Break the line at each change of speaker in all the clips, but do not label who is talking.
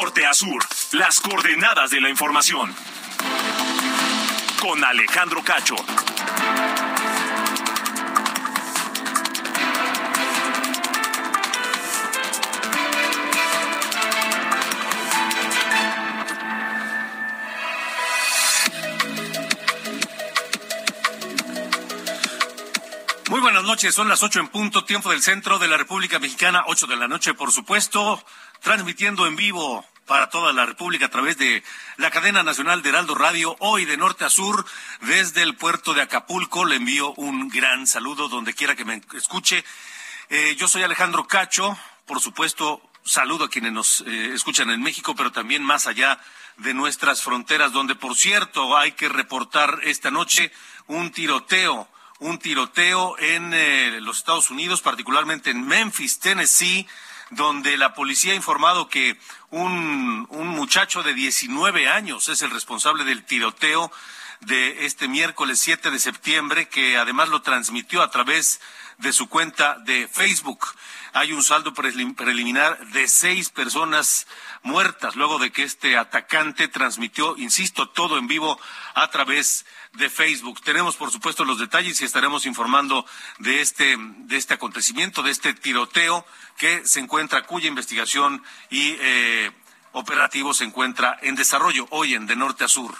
Norte a sur, las coordenadas de la información. Con Alejandro Cacho.
Muy buenas noches, son las ocho en punto, tiempo del centro de la República Mexicana, ocho de la noche, por supuesto, transmitiendo en vivo para toda la República a través de la cadena nacional de Heraldo Radio, hoy de norte a sur, desde el puerto de Acapulco. Le envío un gran saludo donde quiera que me escuche. Eh, yo soy Alejandro Cacho, por supuesto, saludo a quienes nos eh, escuchan en México, pero también más allá de nuestras fronteras, donde, por cierto, hay que reportar esta noche un tiroteo un tiroteo en eh, los Estados Unidos, particularmente en Memphis, Tennessee, donde la policía ha informado que un, un muchacho de 19 años es el responsable del tiroteo de este miércoles 7 de septiembre, que además lo transmitió a través de su cuenta de Facebook. Hay un saldo preliminar de seis personas muertas luego de que este atacante transmitió, insisto, todo en vivo a través de Facebook. Tenemos, por supuesto, los detalles y estaremos informando de este, de este acontecimiento, de este tiroteo que se encuentra, cuya investigación y eh, operativo se encuentra en desarrollo hoy en de norte a sur.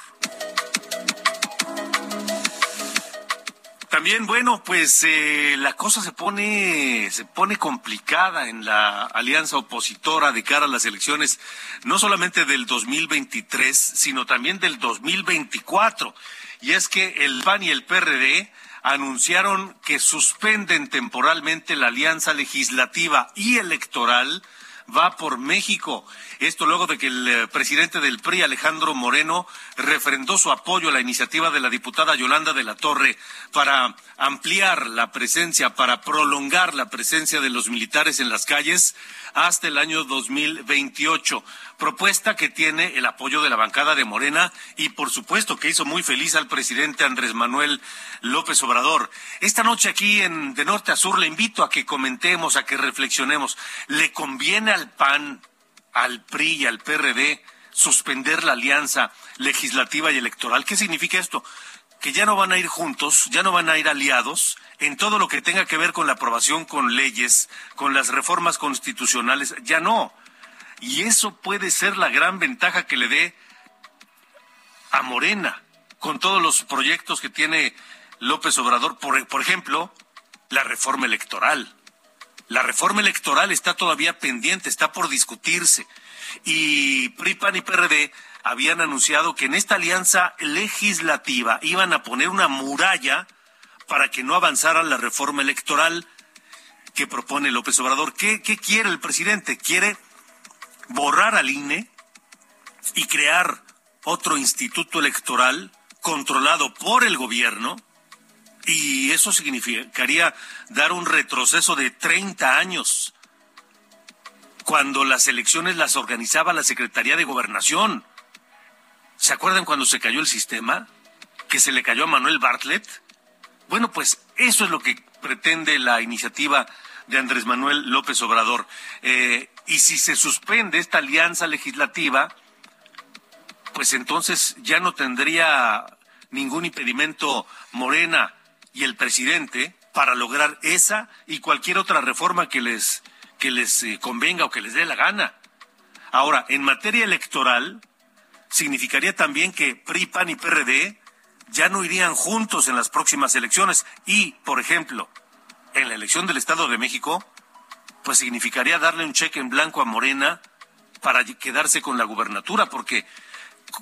También, bueno, pues eh, la cosa se pone, se pone complicada en la alianza opositora de cara a las elecciones, no solamente del 2023, sino también del 2024. Y es que el PAN y el PRD anunciaron que suspenden temporalmente la alianza legislativa y electoral va por México. Esto luego de que el eh, presidente del PRI, Alejandro Moreno, refrendó su apoyo a la iniciativa de la diputada Yolanda de la Torre para ampliar la presencia, para prolongar la presencia de los militares en las calles hasta el año 2028. Propuesta que tiene el apoyo de la bancada de Morena y, por supuesto, que hizo muy feliz al presidente Andrés Manuel López Obrador. Esta noche aquí en De Norte a Sur le invito a que comentemos, a que reflexionemos. ¿Le conviene al PAN, al PRI y al PRD suspender la alianza legislativa y electoral? ¿Qué significa esto? Que ya no van a ir juntos, ya no van a ir aliados en todo lo que tenga que ver con la aprobación con leyes, con las reformas constitucionales, ya no. Y eso puede ser la gran ventaja que le dé a Morena con todos los proyectos que tiene López Obrador, por, por ejemplo, la reforma electoral. La reforma electoral está todavía pendiente, está por discutirse. Y PRIPAN y PRD habían anunciado que en esta alianza legislativa iban a poner una muralla para que no avanzara la reforma electoral que propone López Obrador. ¿Qué, quiere el presidente? Quiere borrar al INE y crear otro instituto electoral controlado por el gobierno y eso significaría dar un retroceso de 30 años cuando las elecciones las organizaba la Secretaría de Gobernación. ¿Se acuerdan cuando se cayó el sistema? Que se le cayó a Manuel Bartlett. Bueno, pues eso es lo que pretende la iniciativa de Andrés Manuel López Obrador. Eh, y si se suspende esta alianza legislativa, pues entonces ya no tendría ningún impedimento Morena y el presidente para lograr esa y cualquier otra reforma que les que les eh, convenga o que les dé la gana. Ahora, en materia electoral, significaría también que PRI, PAN y PRD ya no irían juntos en las próximas elecciones y, por ejemplo, en la elección del Estado de México, pues significaría darle un cheque en blanco a Morena para quedarse con la gubernatura, porque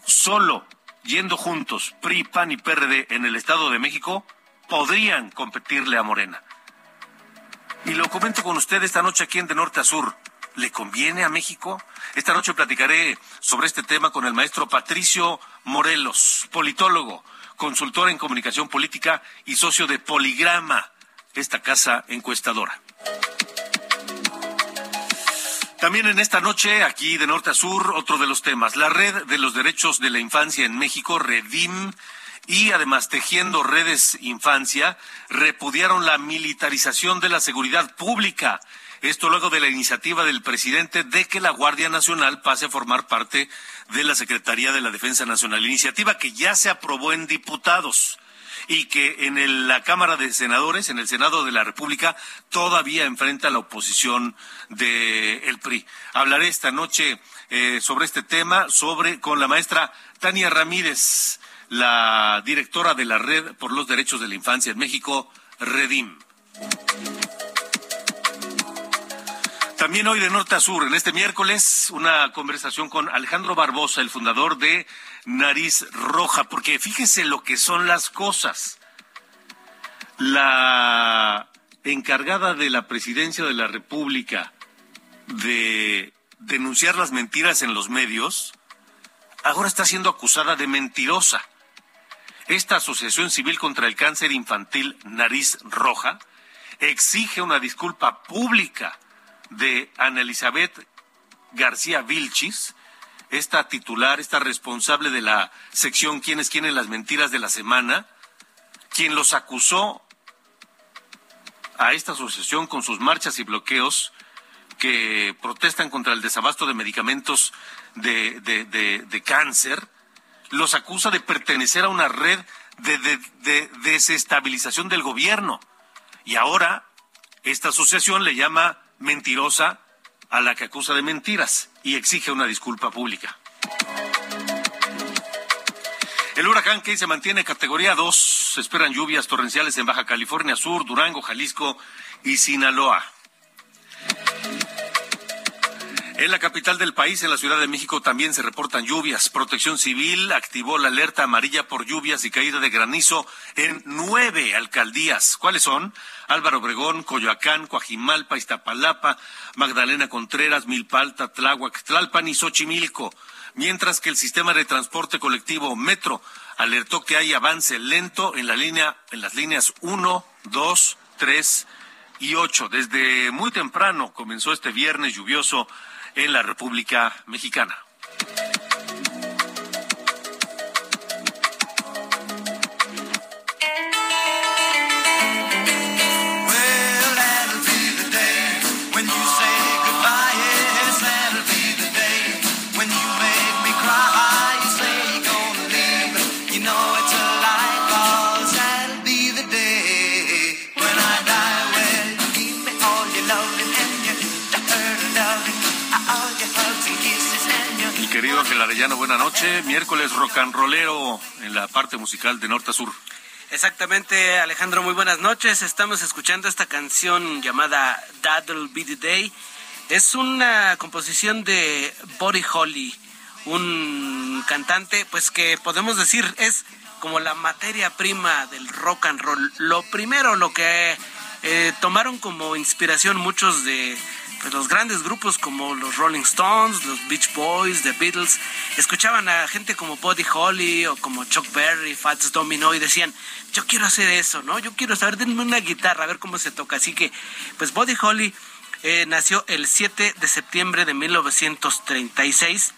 solo yendo juntos PRI, PAN y PRD en el Estado de México podrían competirle a Morena. Y lo comento con usted esta noche aquí en De Norte a Sur. ¿Le conviene a México? Esta noche platicaré sobre este tema con el maestro Patricio Morelos, politólogo, consultor en comunicación política y socio de Poligrama, esta casa encuestadora. También en esta noche, aquí de norte a sur, otro de los temas, la red de los derechos de la infancia en México, Redim, y además Tejiendo Redes Infancia repudiaron la militarización de la seguridad pública. Esto luego de la iniciativa del presidente de que la Guardia Nacional pase a formar parte de la Secretaría de la Defensa Nacional. Iniciativa que ya se aprobó en diputados y que en la Cámara de Senadores, en el Senado de la República, todavía enfrenta la oposición del PRI. Hablaré esta noche eh, sobre este tema, con la maestra Tania Ramírez la directora de la Red por los Derechos de la Infancia en México, Redim. También hoy de norte a sur, en este miércoles, una conversación con Alejandro Barbosa, el fundador de Nariz Roja, porque fíjese lo que son las cosas. La encargada de la presidencia de la República de denunciar las mentiras en los medios, ahora está siendo acusada de mentirosa. Esta Asociación Civil contra el Cáncer Infantil Nariz Roja exige una disculpa pública de Ana Elizabeth García Vilchis, esta titular, esta responsable de la sección Quiénes quieren las mentiras de la semana, quien los acusó a esta asociación con sus marchas y bloqueos que protestan contra el desabasto de medicamentos de, de cáncer los acusa de pertenecer a una red de, desestabilización del gobierno. Y ahora esta asociación le llama mentirosa a la que acusa de mentiras y exige una disculpa pública. El huracán que se mantiene categoría 2. Se esperan lluvias torrenciales en Baja California Sur, Durango, Jalisco y Sinaloa. En la capital del país, en la Ciudad de México, también se reportan lluvias. Protección Civil activó la alerta amarilla por lluvias y caída de granizo en nueve alcaldías. ¿Cuáles son? Álvaro Obregón, Coyoacán, Coajimalpa, Iztapalapa, Magdalena Contreras, Milpalta, Tláhuac, Tlalpan y Xochimilco. Mientras que el sistema de transporte colectivo Metro alertó que hay avance lento en la línea, en las líneas 1, 2, 3 y 8. Desde muy temprano comenzó este viernes lluvioso en la República Mexicana. querido Ángel Arellano, buena noche. Miércoles rock and rollero en la parte musical de norte a sur.
Exactamente, Alejandro, muy buenas noches. Estamos escuchando esta canción llamada That'll Be the Day. Es una composición de Buddy Holly, un cantante, pues que podemos decir es como la materia prima del rock and roll. Lo primero, lo que eh, tomaron como inspiración muchos de pues, los grandes grupos como los Rolling Stones, los Beach Boys, The Beatles, escuchaban a gente como Buddy Holly o como Chuck Berry, Fats Domino y decían, yo quiero hacer eso, ¿no? Yo quiero saber, denme una guitarra, a ver cómo se toca. Así que, pues Buddy Holly eh, nació el 7 de septiembre de 1936,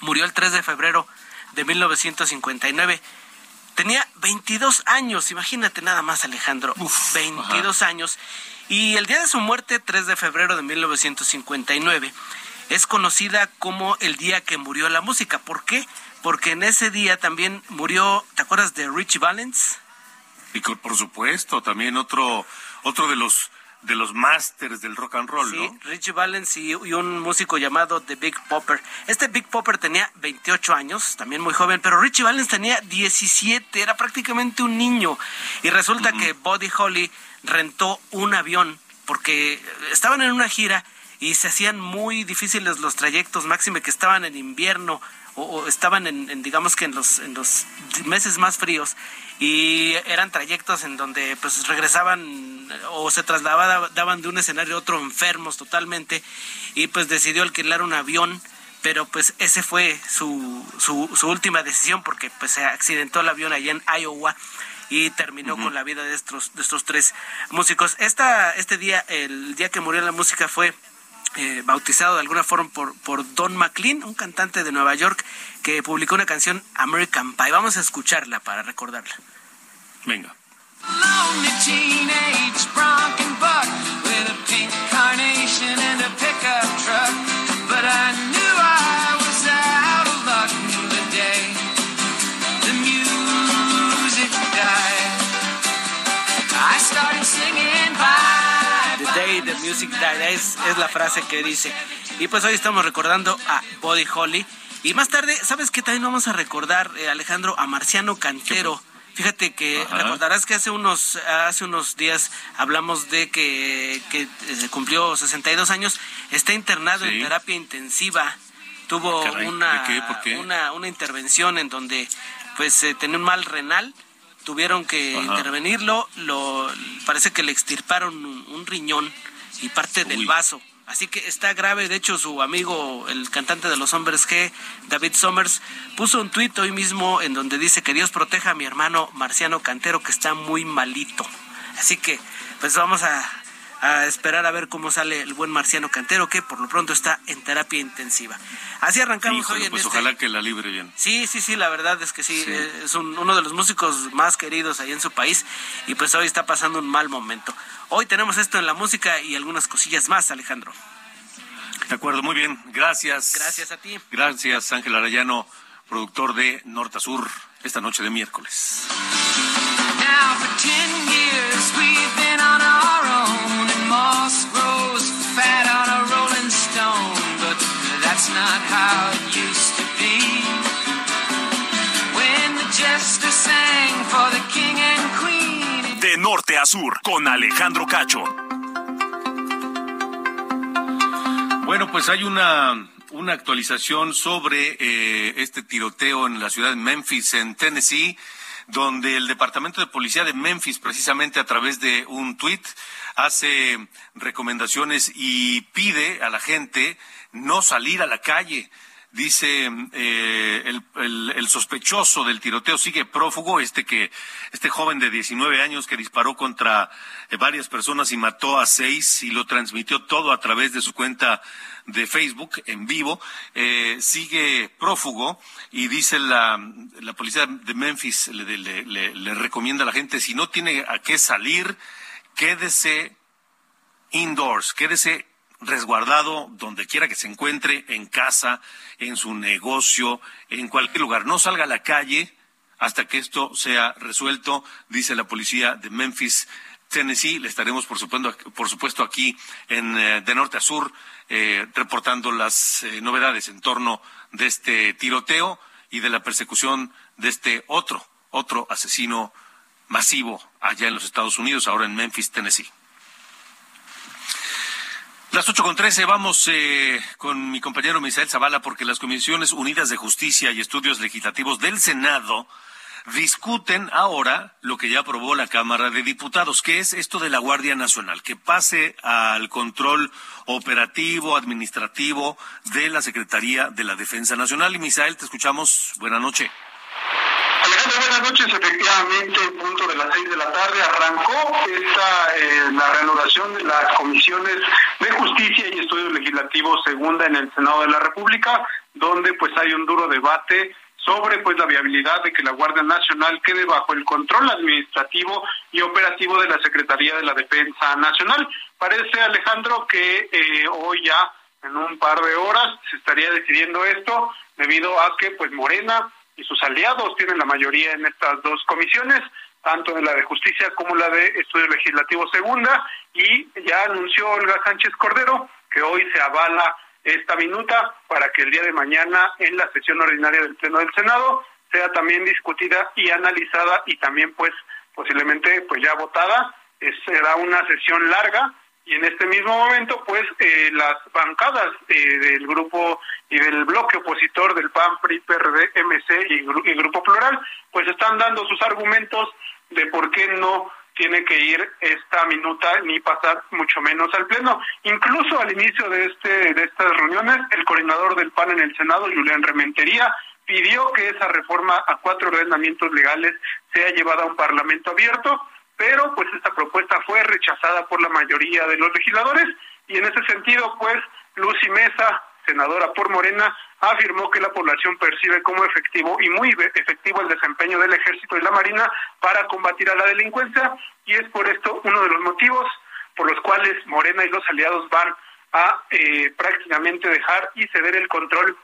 murió el 3 de febrero de 1959. Tenía 22 años, imagínate nada más Alejandro, 22 años. Y el día de su muerte, 3 de febrero de 1959, es conocida como el día que murió la música. ¿Por qué? Porque en ese día también murió, ¿te acuerdas de Richie Valens?
Y por supuesto, también otro, otro de los de los del rock and roll,
sí, Richie Valens y, un músico llamado The Big Popper. Este Big Popper tenía 28 años, también muy joven, pero Richie Valens tenía 17, era prácticamente un niño. Y resulta que Buddy Holly rentó un avión porque estaban en una gira y se hacían muy difíciles los trayectos, máxime que estaban en invierno o, estaban en, digamos que en los, en los meses más fríos y eran trayectos en donde pues regresaban o se trasladaban de un escenario a otro enfermos totalmente y pues decidió alquilar un avión pero pues ese fue su, su, última decisión porque pues se accidentó el avión allá en Iowa y terminó con la vida de estos, de estos tres músicos. Esta, este día, el día que murió la música fue eh, bautizado de alguna forma por, por Don McLean, un cantante de Nueva York que publicó una canción American Pie. Vamos a escucharla para recordarla.
Venga.
Music Died, es, es la frase que dice. Y pues hoy estamos recordando a Body Holly. Y más tarde, ¿sabes qué? También vamos a recordar, eh, Alejandro, a Marciano Cantero. Fíjate que recordarás que hace unos hace unos días hablamos de que, que eh, cumplió 62 años, está internado en terapia intensiva. Tuvo una, una una intervención en donde pues eh, tenía un mal renal tuvieron que intervenirlo, lo, parece que le extirparon un, riñón y parte del vaso. Así que está grave, de hecho su amigo, el cantante de los hombres G, David Somers, puso un tuit hoy mismo en donde dice que Dios proteja a mi hermano Marciano Cantero que está muy malito. Así que pues vamos a a esperar a ver cómo sale el buen Marciano Cantero, que por lo pronto está en terapia intensiva. Así arrancamos hoy en
pues
este
ojalá que la libre bien.
Sí, sí, sí, la verdad es que sí, eh, es uno de los músicos más queridos ahí en su país y pues hoy está pasando un mal momento. Hoy tenemos esto en la música y algunas cosillas más, Alejandro.
De acuerdo, muy bien, gracias.
Gracias a ti.
Gracias, Ángel Arayano, productor de Norte Sur, esta noche de miércoles.
De sur, con Alejandro Cacho.
Bueno, pues hay una, una actualización sobre eh, este tiroteo en la ciudad de Memphis, en Tennessee donde el Departamento de Policía de Memphis, precisamente a través de un tuit, hace recomendaciones y pide a la gente no salir a la calle. Dice eh, el, sospechoso del tiroteo sigue prófugo, este que este joven de 19 años que disparó contra eh, varias personas y mató a seis y lo transmitió todo a través de su cuenta de Facebook en vivo, eh, sigue prófugo y dice la, la policía de Memphis le recomienda a la gente si no tiene a qué salir, quédese indoors, quédese resguardado donde quiera que se encuentre, en casa, en su negocio, en cualquier lugar. No salga a la calle hasta que esto sea resuelto, dice la policía de Memphis, Tennessee. Le estaremos, por supuesto, por supuesto aquí en, eh, de norte a sur eh, reportando las eh, novedades en torno de este tiroteo y de la persecución de este otro, otro asesino masivo allá en los Estados Unidos, ahora en Memphis, Tennessee. Las ocho con trece vamos eh, con mi compañero Misael Zavala porque las Comisiones Unidas de Justicia y Estudios Legislativos del Senado discuten ahora lo que ya aprobó la Cámara de Diputados, que es esto de la Guardia Nacional, que pase al control operativo, administrativo de la Secretaría de la Defensa Nacional. Y Misael, te escuchamos. Buenas noches.
Buenas noches. Efectivamente, en punto de las seis de la tarde arrancó esta eh, la reanudación de las comisiones de justicia y estudios legislativos segunda en el Senado de la República, donde pues hay un duro debate sobre pues la viabilidad de que la Guardia Nacional quede bajo el control administrativo y operativo de la Secretaría de la Defensa Nacional. Parece, Alejandro, que eh, hoy ya en un par de horas se estaría decidiendo esto debido a que pues Morena y sus aliados tienen la mayoría en estas dos comisiones, tanto en la de Justicia como la de Estudio Legislativo Segunda, y ya anunció Olga Sánchez Cordero que hoy se avala esta minuta para que el día de mañana en la sesión ordinaria del Pleno del Senado sea también discutida y analizada y también pues posiblemente pues ya votada. será una sesión larga y en este mismo momento pues eh, las bancadas eh, del grupo y del bloque opositor del PAN, PRI, PRD, MC y, y Grupo Plural pues están dando sus argumentos de por qué no tiene que ir esta minuta ni pasar mucho menos al pleno. Incluso al inicio de este de estas reuniones, el coordinador del PAN en el Senado, Julián Rementería, pidió que esa reforma a cuatro ordenamientos legales sea llevada a un parlamento abierto, pero pues esta propuesta fue rechazada por la mayoría de los legisladores y en ese sentido pues Lucy Mesa, senadora por Morena, afirmó que la población percibe como efectivo y muy efectivo el desempeño del ejército y la marina para combatir a la delincuencia y es por esto uno de los motivos por los cuales Morena y los aliados van a eh, prácticamente dejar y ceder el control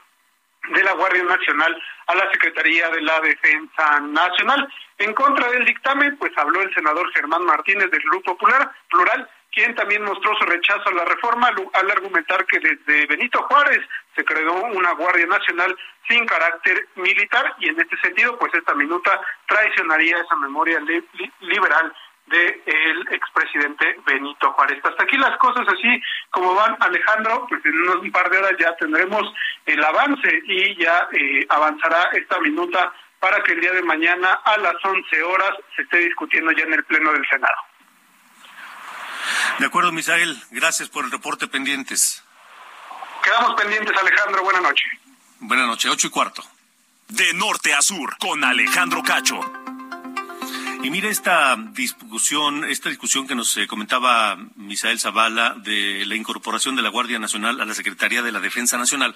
de la Guardia Nacional a la Secretaría de la Defensa Nacional. En contra del dictamen, pues habló el senador Germán Martínez del Grupo Plural, Plural quien también mostró su rechazo a la reforma al argumentar que desde Benito Juárez se creó una Guardia Nacional sin carácter militar y en este sentido, pues esta minuta traicionaría esa memoria liberal del expresidente Benito Juárez. Hasta aquí las cosas así como van, Alejandro, pues en unos un par de horas ya tendremos el avance y ya eh, avanzará esta minuta para que el día de mañana a las 11 horas se esté discutiendo ya en el Pleno del Senado.
De acuerdo, Misael. Gracias por el reporte pendientes.
Quedamos pendientes, Alejandro. Buenas noches.
Buenas noches, ocho y cuarto.
De norte a sur, con Alejandro Cacho.
Y mire esta discusión, esta discusión que nos eh, comentaba Misael Zavala de la incorporación de la Guardia Nacional a la Secretaría de la Defensa Nacional,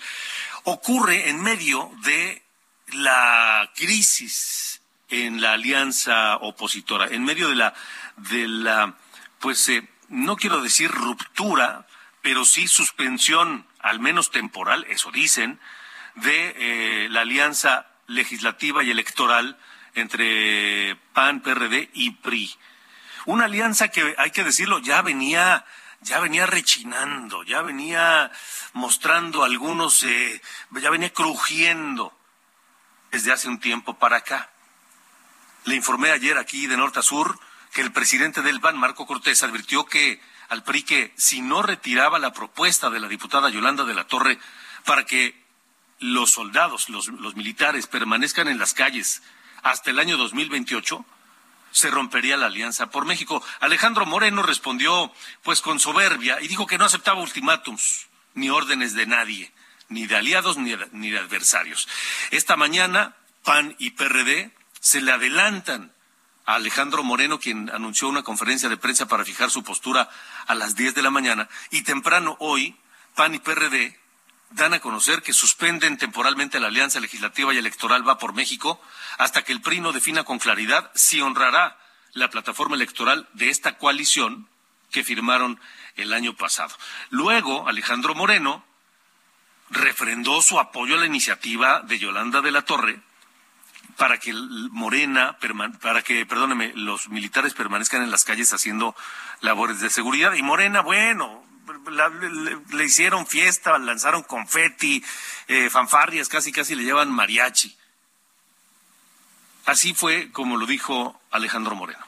ocurre en medio de la crisis en la alianza opositora, en medio de la, de la, pues, eh, no quiero decir ruptura, pero sí suspensión, al menos temporal, eso dicen, de eh, la alianza legislativa y electoral entre PAN, PRD y PRI. Una alianza que, hay que decirlo, ya venía, ya venía rechinando, ya venía mostrando algunos, eh, ya venía crujiendo desde hace un tiempo para acá. Le informé ayer aquí de norte a sur que el presidente del PAN, Marco Cortés, advirtió que al PRI que si no retiraba la propuesta de la diputada Yolanda de la Torre para que los soldados, los, los militares permanezcan en las calles hasta el año 2028, se rompería la alianza por México. Alejandro Moreno respondió pues con soberbia y dijo que no aceptaba ultimátums ni órdenes de nadie, ni de aliados ni de, adversarios. Esta mañana PAN y PRD se le adelantan a Alejandro Moreno, quien anunció una conferencia de prensa para fijar su postura a las 10 de la mañana, y temprano hoy, PAN y PRD dan a conocer que suspenden temporalmente la alianza legislativa y electoral Va por México hasta que el PRI no defina con claridad si honrará la plataforma electoral de esta coalición que firmaron el año pasado. Luego, Alejandro Moreno refrendó su apoyo a la iniciativa de Yolanda de la Torre para que Morena, para que, perdóneme, los militares permanezcan en las calles haciendo labores de seguridad. Y Morena, bueno, le, hicieron fiesta, lanzaron confeti, eh, fanfarrias, casi casi le llevan mariachi. Así fue como lo dijo Alejandro Moreno.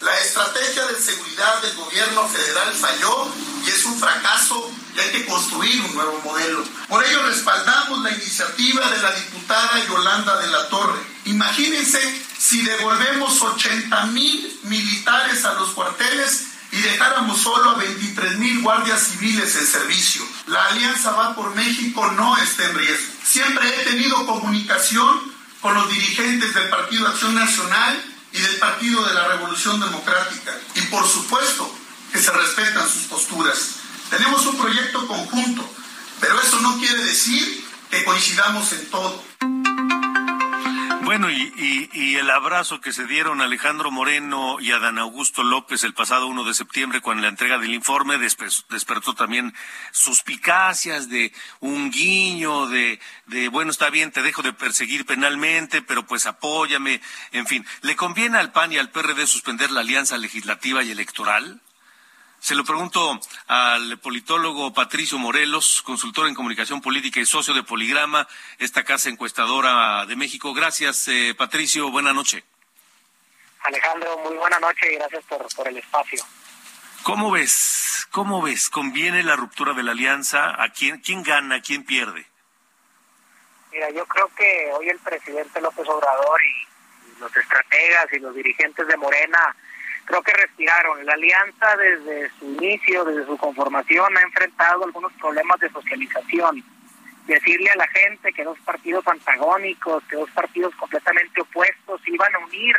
La estrategia de seguridad del gobierno federal falló y es un fracaso y hay que construir un nuevo modelo. Por ello respaldamos la iniciativa de la diputada Yolanda de la Torre. Imagínense si devolvemos 80 mil militares a los cuarteles y dejáramos solo a 23 mil guardias civiles en servicio. La Alianza Va por México no está en riesgo. Siempre he tenido comunicación con los dirigentes del Partido Acción Nacional y del Partido de la Revolución Democrática. Y por supuesto que se respetan sus posturas. Tenemos un proyecto conjunto, pero eso no quiere decir que coincidamos en todo.
Bueno, y, el abrazo que se dieron Alejandro Moreno y Adán Augusto López el pasado 1 de septiembre con la entrega del informe despertó también suspicacias de un guiño, de, de, bueno, está bien, te dejo de perseguir penalmente, pero pues apóyame, en fin. ¿Le conviene al PAN y al PRD suspender la alianza legislativa y electoral? Se lo pregunto al politólogo Patricio Morelos, consultor en comunicación política y socio de Poligrama, esta casa encuestadora de México. Gracias, eh, Patricio. Buena noche.
Alejandro, muy buena noche y gracias por, por el espacio.
¿Cómo ves? ¿Cómo ves? ¿Conviene la ruptura de la alianza? ¿A quién, quién gana? ¿Quién pierde?
Mira, yo creo que hoy el presidente López Obrador y los estrategas y los dirigentes de Morena creo que respiraron. La alianza desde su inicio, desde su conformación, ha enfrentado algunos problemas de socialización. Decirle a la gente que dos partidos antagónicos, que dos partidos completamente opuestos iban a unir,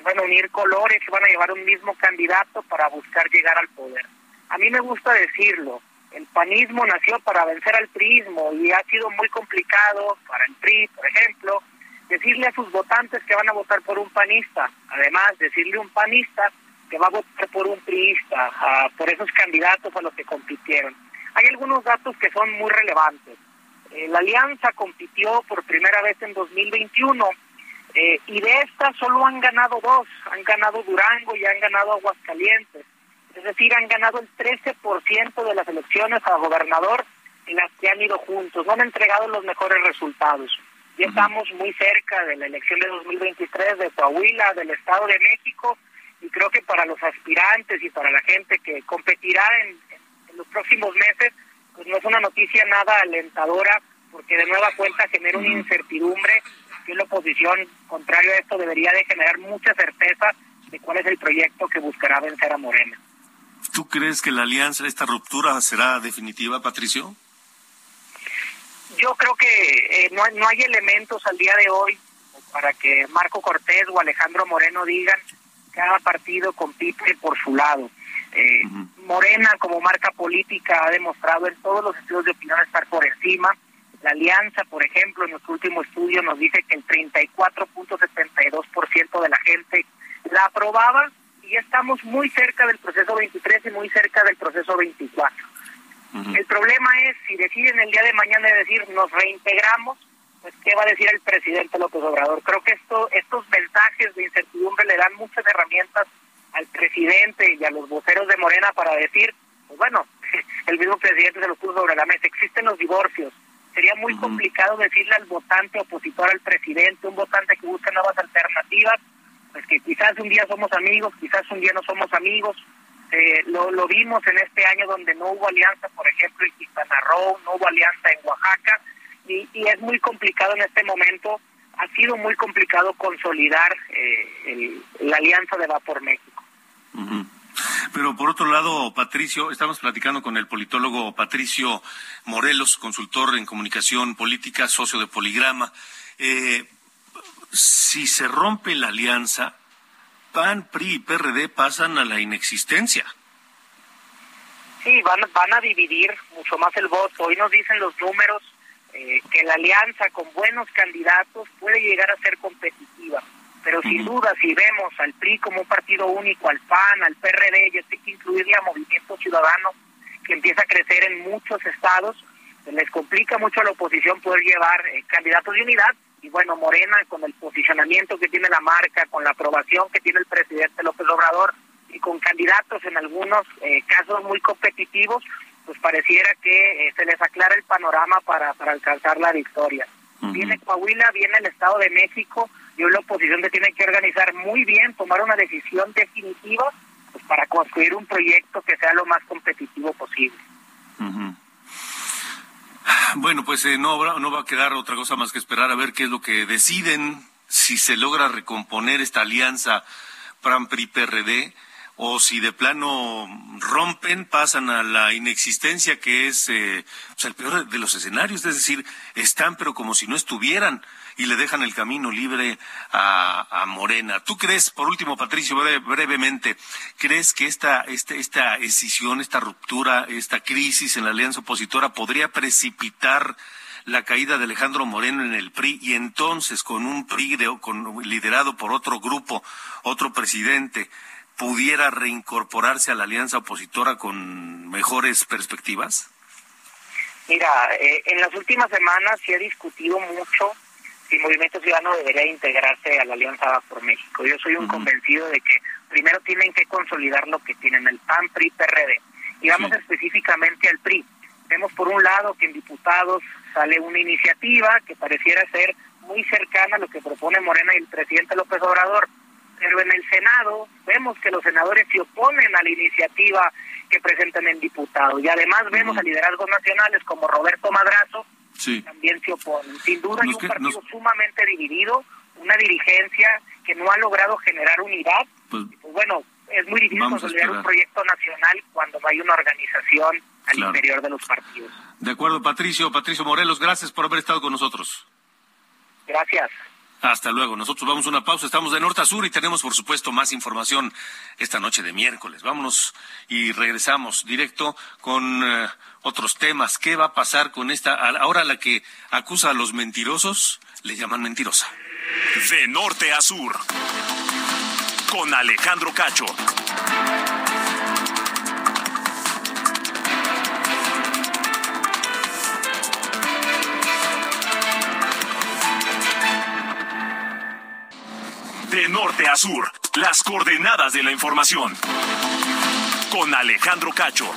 iban a unir colores, iban a llevar un mismo candidato para buscar llegar al poder. A mí me gusta decirlo, el panismo nació para vencer al priismo y ha sido muy complicado para el PRI, por ejemplo, decirle a sus votantes que van a votar por un panista. Además, decirle a un panista que va a votar por un priista, por esos candidatos a los que compitieron. Hay algunos datos que son muy relevantes. Eh, la alianza compitió por primera vez en 2021 eh, y de estas solo han ganado dos, han ganado Durango y han ganado Aguascalientes. Es decir, han ganado el 13% de las elecciones a gobernador en las que han ido juntos, no han entregado los mejores resultados. Ya estamos muy cerca de la elección de 2023 de Coahuila, del Estado de México, y creo que para los aspirantes y para la gente que competirá en, los próximos meses, pues no es una noticia nada alentadora, porque de nueva cuenta genera una incertidumbre que la oposición, contrario a esto, debería de generar mucha certeza de cuál es el proyecto que buscará vencer a Morena.
¿Tú crees que la alianza, esta ruptura será definitiva, Patricio?
Yo creo que eh, no, no hay elementos al día de hoy para que Marco Cortés o Alejandro Moreno digan cada partido compite por su lado. Eh, Morena como marca política ha demostrado en todos los estudios de opinión estar por encima. La alianza, por ejemplo, en nuestro último estudio nos dice que el 34.72% de la gente la aprobaba y ya estamos muy cerca del proceso 23 y muy cerca del proceso 24. El problema es si deciden el día de mañana decir nos reintegramos, pues qué va a decir el presidente López Obrador. Creo que esto, estos mensajes de incertidumbre le dan muchas herramientas al presidente y a los voceros de Morena para decir, pues bueno, el mismo presidente se lo puso sobre la mesa, existen los divorcios. Sería muy complicado decirle al votante opositor al presidente, un votante que busca nuevas alternativas, pues que quizás un día somos amigos, quizás un día no somos amigos. Eh, lo, lo vimos en este año donde no hubo alianza, por ejemplo, en Quintana Roo, no hubo alianza en Oaxaca, y, es muy complicado en este momento, ha sido muy complicado consolidar eh, la alianza de Va por México.
Pero por otro lado, Patricio, estamos platicando con el politólogo Patricio Morelos, consultor en comunicación política, socio de Poligrama. Eh, si se rompe la alianza, PAN, PRI y PRD pasan a la inexistencia.
Sí, van, van a dividir mucho más el voto. Hoy nos dicen los números eh, que la alianza con buenos candidatos puede llegar a ser competitiva. Pero sin duda, si vemos al PRI como un partido único, al PAN, al PRD, y esto hay que incluirle a Movimiento Ciudadano, que empieza a crecer en muchos estados, se les complica mucho a la oposición poder llevar eh, candidatos de unidad. Y bueno, Morena, con el posicionamiento que tiene la marca, con la aprobación que tiene el presidente López Obrador, y con candidatos en algunos eh, casos muy competitivos, pues pareciera que eh, se les aclara el panorama para, para alcanzar la victoria. Viene Coahuila, viene el Estado de México, y hoy la oposición se tiene que organizar muy bien, tomar una decisión definitiva pues, para construir un proyecto que sea lo más competitivo posible.
Bueno, pues eh, no, no va a quedar otra cosa más que esperar a ver qué es lo que deciden, si se logra recomponer esta alianza PRAN-PRI-PRD o si de plano rompen, pasan a la inexistencia, que es eh, pues, el peor de los escenarios, es decir, están pero como si no estuvieran y le dejan el camino libre a, Morena. ¿Tú crees, por último, Patricio, brevemente, crees que esta, esta, esta escisión, esta ruptura, esta crisis en la alianza opositora podría precipitar la caída de Alejandro Moreno en el PRI y entonces con un PRI con, liderado por otro grupo, otro presidente, pudiera reincorporarse a la alianza opositora con mejores perspectivas?
Mira, eh, en las últimas semanas se ha discutido mucho si Movimiento Ciudadano debería integrarse a la Alianza por México. Yo soy un convencido de que primero tienen que consolidar lo que tienen el PAN, PRI, PRD. Y vamos específicamente al PRI. Vemos por un lado que en diputados sale una iniciativa que pareciera ser muy cercana a lo que propone Morena y el presidente López Obrador Pero en el Senado vemos que los senadores se oponen a la iniciativa que presentan el diputado. Y además vemos a liderazgos nacionales como Roberto Madrazo, que también se oponen. Sin duda hay un partido sumamente dividido, una dirigencia que no ha logrado generar unidad. Pues, pues bueno, es muy difícil consolidar un proyecto nacional cuando no hay una organización al interior de los partidos.
De acuerdo, Patricio. Patricio Morelos, gracias por haber estado con nosotros.
Gracias.
Hasta luego. Nosotros vamos a una pausa. Estamos de norte a sur y tenemos, por supuesto, más información esta noche de miércoles. Vámonos y regresamos directo con eh, otros temas. ¿Qué va a pasar con esta? Ahora la que acusa a los mentirosos, le llaman mentirosa.
De norte a sur. Con Alejandro Cacho. De norte a sur, las coordenadas de la información. Con Alejandro Cacho.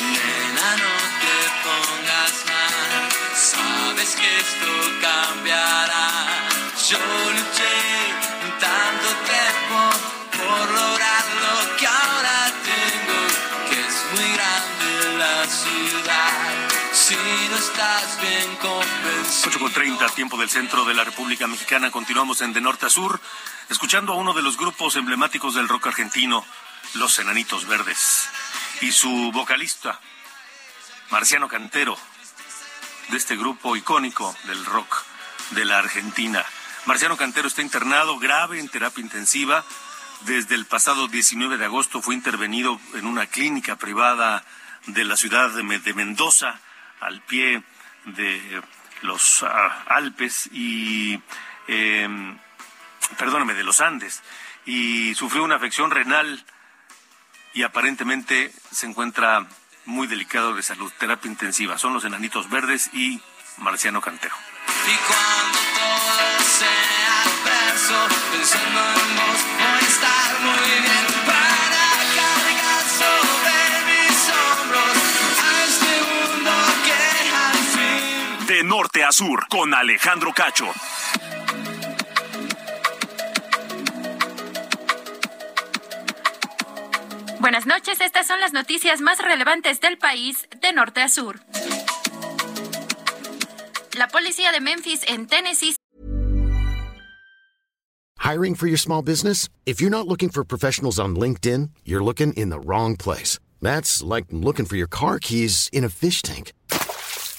Nena, no te pongas mal, sabes que esto cambiará. Yo luché tanto tiempo
8 con 30, tiempo del centro de la República Mexicana. Continuamos en De Norte a Sur, escuchando a uno de los grupos emblemáticos del rock argentino, Los Enanitos Verdes, y su vocalista, Marciano Cantero, de este grupo icónico del rock de la Argentina. Marciano Cantero está internado grave en terapia intensiva desde el pasado 19 de agosto fue intervenido en una clínica privada de la ciudad de, Mendoza, al pie de los ah, Alpes y, em, perdóname, de los Andes, y sufrió una afección renal y aparentemente se encuentra muy delicado de salud, terapia intensiva. Son los enanitos verdes y Marciano Cantero.
Y cuando todo sea adverso, pensando en vos, estar muy bien
norte a sur, con Alejandro Cacho.
Buenas noches, estas son las noticias más relevantes del país de norte a sur. La policía de Memphis en Tennessee.
Hiring for your small business? If you're not looking for professionals on LinkedIn, you're looking in the wrong place. That's like looking for your car keys in a fish tank.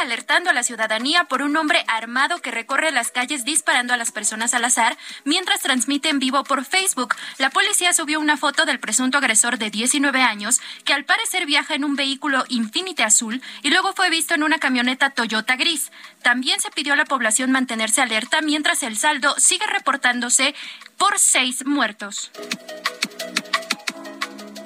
Alertando a la ciudadanía por un hombre armado que recorre las calles disparando a las personas al azar mientras transmite en vivo por Facebook. La policía subió una foto del presunto agresor de 19 años que al parecer viaja en un vehículo Infinite azul y luego fue visto en una camioneta Toyota gris. También se pidió a la población mantenerse alerta mientras el saldo sigue reportándose por seis muertos.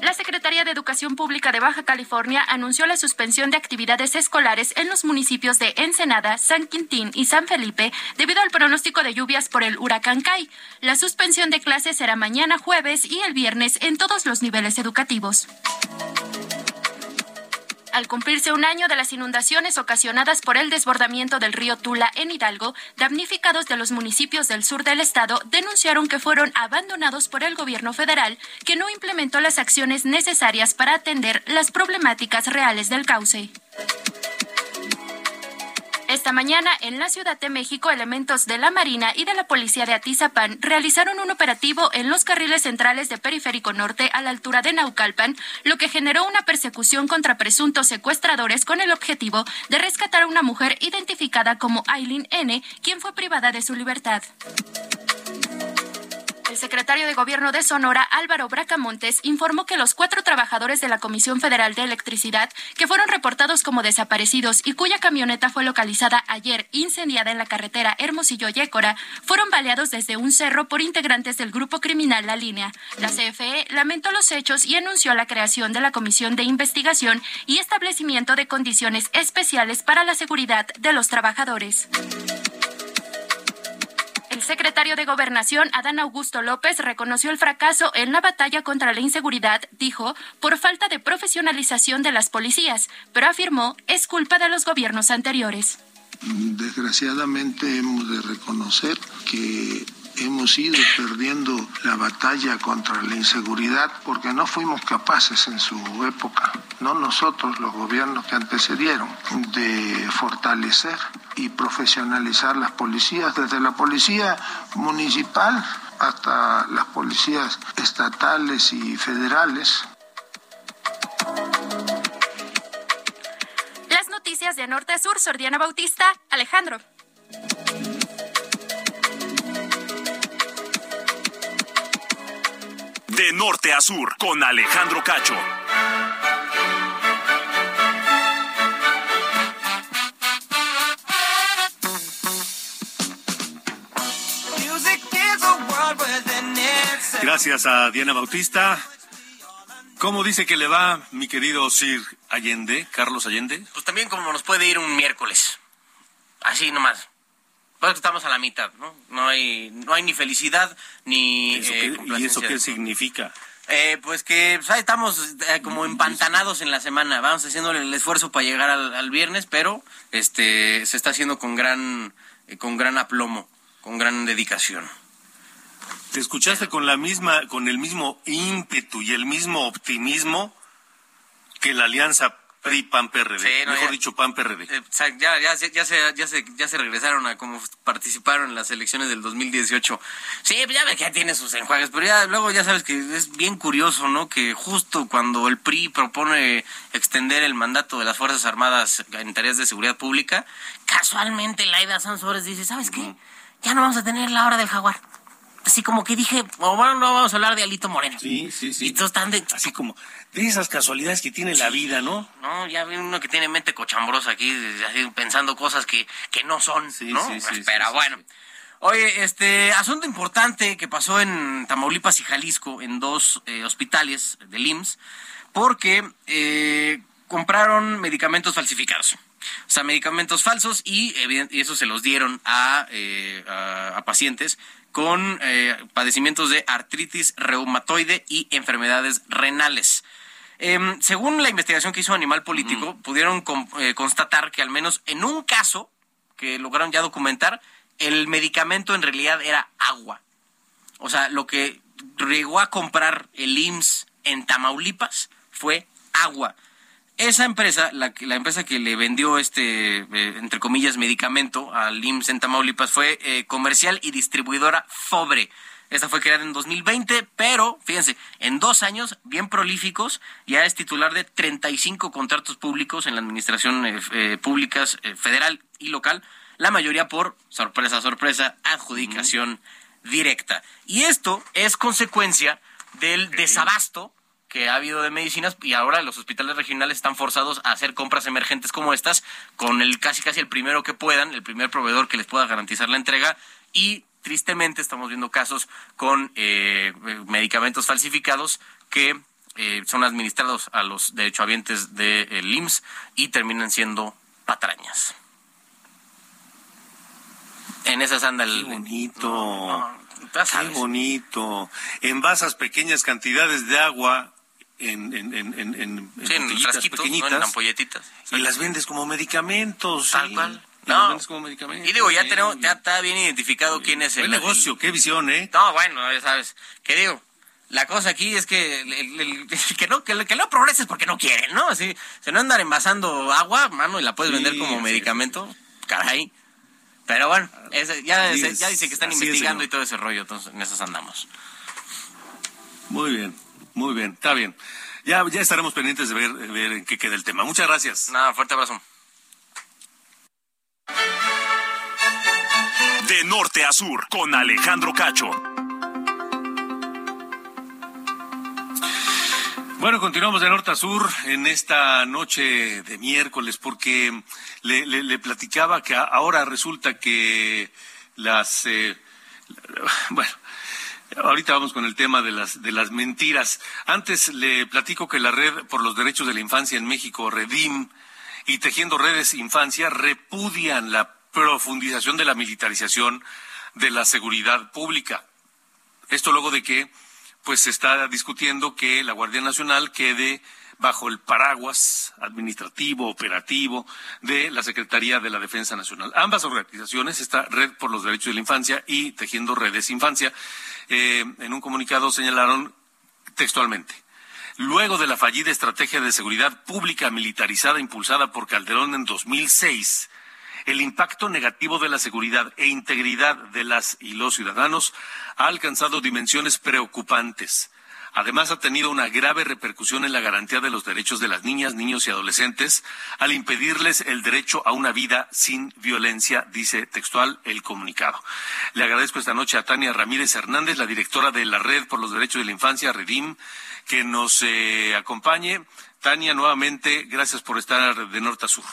La Secretaría de Educación Pública de Baja California anunció la suspensión de actividades escolares en los municipios de Ensenada, San Quintín y San Felipe debido al pronóstico de lluvias por el huracán Kai. La suspensión de clases será mañana jueves y el viernes en todos los niveles educativos al cumplirse un año de las inundaciones ocasionadas por el desbordamiento del río Tula en Hidalgo, damnificados de los municipios del sur del estado denunciaron que fueron abandonados por el gobierno federal, que no implementó las acciones necesarias para atender las problemáticas reales del cauce. Esta mañana, en la Ciudad de México, elementos de la Marina y de la Policía de Atizapán realizaron un operativo en los carriles centrales de Periférico Norte a la altura de Naucalpan, lo que generó una persecución contra presuntos secuestradores con el objetivo de rescatar a una mujer identificada como Aileen N., quien fue privada de su libertad. El secretario de Gobierno de Sonora, Álvaro Bracamontes, informó que los cuatro trabajadores de la Comisión Federal de Electricidad que fueron reportados como desaparecidos y cuya camioneta fue localizada ayer incendiada en la carretera Hermosillo-Yécora fueron baleados desde un cerro por integrantes del grupo criminal La Línea. La CFE lamentó los hechos y anunció la creación de la Comisión de Investigación y establecimiento de condiciones especiales para la seguridad de los trabajadores. El secretario de Gobernación, Adán Augusto López, reconoció el fracaso en la batalla contra la inseguridad, dijo, por falta de profesionalización de las policías, pero afirmó es culpa de los gobiernos anteriores.
Desgraciadamente hemos de reconocer que hemos ido perdiendo la batalla contra la inseguridad porque no fuimos capaces en su época, no nosotros, los gobiernos que antecedieron, de fortalecer y profesionalizar las policías, desde la policía municipal hasta las policías estatales y federales.
Las noticias de Norte a Sur, Sordiana Bautista, Alejandro.
De norte a sur, con Alejandro Cacho.
Gracias a Diana Bautista. ¿Cómo dice que le va mi querido Sir Allende, Carlos Allende?
Pues también como nos puede ir un miércoles. Así nomás. Pues estamos a la mitad, ¿no? No hay, no hay ni felicidad ni...
¿Eso
eh,
¿Y eso qué significa?
Eh, pues que pues, ahí estamos eh, como empantanados en la semana. Vamos haciendo el esfuerzo para llegar al, al viernes, pero este se está haciendo con gran con gran aplomo, con gran dedicación.
¿Te escuchaste con la misma, con el mismo ímpetu y el mismo optimismo que la alianza PRI-PAN-PRD?
Sí, no,
Mejor
ya-
dicho, PAN-PRD.
Eh, o sea, ya, ya, ya, se, ya, se, ya se regresaron a cómo participaron en las elecciones del 2018. Sí, pues ya ve que ya tiene sus enjuagues, pero ya luego ya sabes que es bien curioso, ¿no? Que justo cuando el PRI propone extender el mandato de las Fuerzas Armadas en tareas de seguridad pública, casualmente Laida Sansores dice, ¿sabes qué? Ya no vamos a tener la hora del jaguar. Así como que dije, "Oh, bueno, no vamos a hablar de Alito Moreno.
Sí, sí, sí.
Y todos están de...
Así como de esas casualidades que tiene la vida, ¿no?
No, ya vi uno que tiene mente cochambrosa aquí, así, pensando cosas que, que no son,
Sí,
¿no?
sí, sí,
Pero bueno. Oye, este asunto importante que pasó en Tamaulipas y Jalisco, en dos eh, hospitales del IMSS, porque eh, compraron medicamentos falsificados. O sea, medicamentos falsos y, y eso se los dieron a, eh, a, a pacientes con eh, padecimientos de artritis reumatoide y enfermedades renales. Em, según la investigación que hizo Animal Político, pudieron eh, constatar que al menos en un caso que lograron ya documentar, el medicamento en realidad era agua. O sea, lo que llegó a comprar el IMSS en Tamaulipas fue agua. Esa empresa, la, empresa que le vendió este, eh, entre comillas, medicamento al IMSS en Tamaulipas fue eh, comercial y distribuidora Fobre. Esta fue creada en 2020, pero fíjense, en dos años bien prolíficos, ya es titular de 35 contratos públicos en la administración eh, eh, públicas federal y local, la mayoría por, sorpresa, sorpresa, adjudicación directa. Y esto es consecuencia del desabasto que ha habido de medicinas y ahora los hospitales regionales están forzados a hacer compras emergentes como estas con el casi casi el primero que puedan, el primer proveedor que les pueda garantizar la entrega y tristemente estamos viendo casos con eh, medicamentos falsificados que eh, son administrados a los derechohabientes del IMSS y terminan siendo patrañas. En esas anda el...
Qué bonito.
ya
Qué
sabes.
bonito. Envasas pequeñas cantidades de agua en, en, en, en,
Sí, en frasquitos, ¿no?
pequeñitas
en ampolletitas.
y las vendes como medicamentos.
Tal
sí.
cual. No.
como.
Y digo, ya tenemos, ya está bien identificado quién es el
negocio, qué visión, ¿eh?
No, bueno, ya sabes. Que digo, la cosa aquí es que el, el- el- que no que, que no progreses porque no quieren, ¿no? Así, se no andan envasando agua, mano, y la puedes
Sí,
vender como medicamento, caray. Pero bueno, ese- ya,
es,
ya dice que están
es,
investigando y todo ese rollo, entonces en esas andamos.
Muy bien, muy bien, está bien. Ya, ya estaremos pendientes de ver, ver en qué queda el tema. Muchas gracias.
Nada, fuerte abrazo.
De norte a sur, con Alejandro Cacho.
Bueno, continuamos de norte a sur en esta noche de miércoles porque le, le, le platicaba que ahora resulta que las... Eh, bueno, Ahorita vamos con el tema de las, de las mentiras. Antes le platico que la Red por los Derechos de la Infancia en México, Redim, y Tejiendo Redes Infancia repudian la profundización de la militarización de la seguridad pública. Esto luego de que pues se está discutiendo que la Guardia Nacional quede bajo el paraguas administrativo, operativo de la Secretaría de la Defensa Nacional. Ambas organizaciones, esta Red por los Derechos de la Infancia y Tejiendo Redes Infancia, eh, en un comunicado señalaron textualmente. Luego de la fallida estrategia de seguridad pública militarizada impulsada por Calderón en 2006, el impacto negativo de la seguridad e integridad de las y los ciudadanos ha alcanzado dimensiones preocupantes. Además, ha tenido una grave repercusión en la garantía de los derechos de las niñas, niños y adolescentes al impedirles el derecho a una vida sin violencia, dice textual el comunicado. Le agradezco esta noche a Tania Ramírez Hernández, la directora de la Red por los Derechos de la Infancia, Redim, que nos eh, acompañe. Tania, nuevamente, gracias por estar de norte a sur.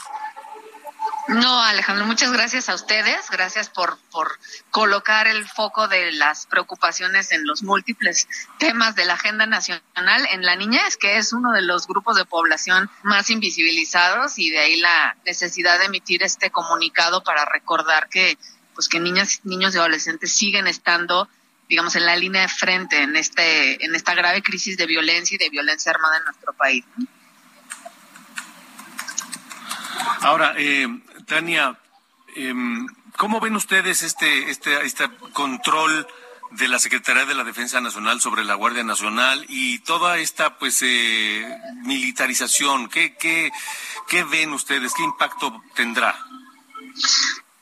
No, Alejandro, muchas gracias a ustedes, gracias por, por colocar el foco de las preocupaciones en los múltiples temas de la agenda nacional en la niñez, que es uno de los grupos de población más invisibilizados y de ahí la necesidad de emitir este comunicado para recordar que pues que niñas, niños y adolescentes siguen estando digamos en la línea de frente en este en esta grave crisis de violencia y de violencia armada en nuestro país.
Ahora, eh, Tania, eh, ¿cómo ven ustedes este, este, este control de la Secretaría de la Defensa Nacional sobre la Guardia Nacional y toda esta pues eh, militarización? ¿Qué, qué, ¿Qué ven ustedes? ¿Qué impacto tendrá?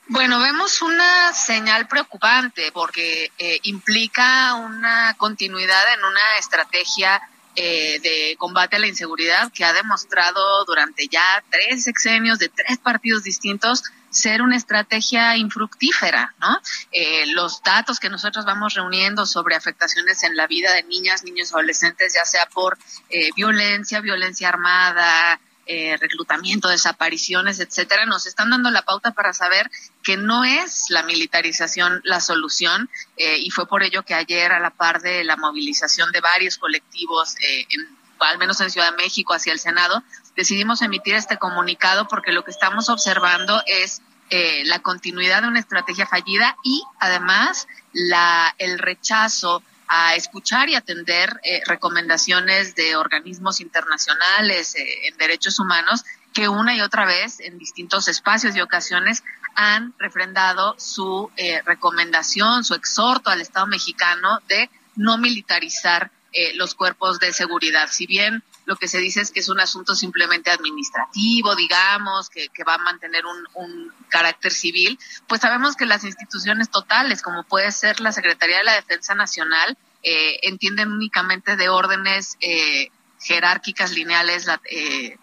Bueno, vemos una señal preocupante porque eh, implica una continuidad en una estrategia eh, de combate a la inseguridad que ha demostrado durante ya tres sexenios de tres partidos distintos ser una estrategia infructífera, ¿no? Eh, los datos que nosotros vamos reuniendo sobre afectaciones en la vida de niñas, niños, adolescentes, ya sea por eh, violencia, violencia armada, eh, reclutamiento, desapariciones, etcétera, nos están dando la pauta para saber que no es la militarización la solución eh, y fue por ello que ayer a la par de la movilización de varios colectivos, eh, en, al menos en Ciudad de México hacia el Senado, decidimos emitir este comunicado porque lo que estamos observando es eh, la continuidad de una estrategia fallida y además la, el rechazo a escuchar y atender eh, recomendaciones de organismos internacionales eh, en derechos humanos que una y otra vez en distintos espacios y ocasiones han refrendado su eh, recomendación, su exhorto al Estado mexicano de no militarizar eh, los cuerpos de seguridad. Si bien lo que se dice es que es un asunto simplemente administrativo, digamos, que, va a mantener un, un, carácter civil, pues sabemos que las instituciones totales, como puede ser la Secretaría de la Defensa Nacional, eh, entienden únicamente de órdenes eh, jerárquicas, lineales, eh,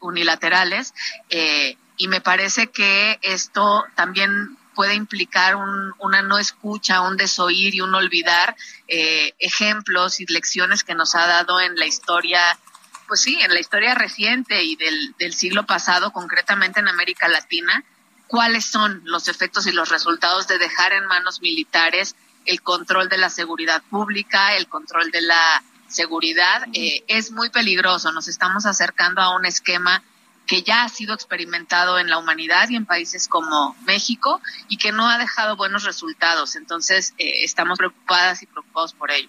unilaterales, eh, y me parece que esto también puede implicar un, una no escucha, un desoír y un olvidar eh, ejemplos y lecciones que nos ha dado en la historia, pues sí, en la historia reciente y del, del siglo pasado, concretamente en América Latina, cuáles son los efectos y los resultados de dejar en manos militares el control de la seguridad pública, el control de la seguridad, eh, es muy peligroso. Nos estamos acercando a un esquema que ya ha sido experimentado en la humanidad y en países como México y que no ha dejado buenos resultados. Entonces, eh, estamos preocupadas y preocupados por ello.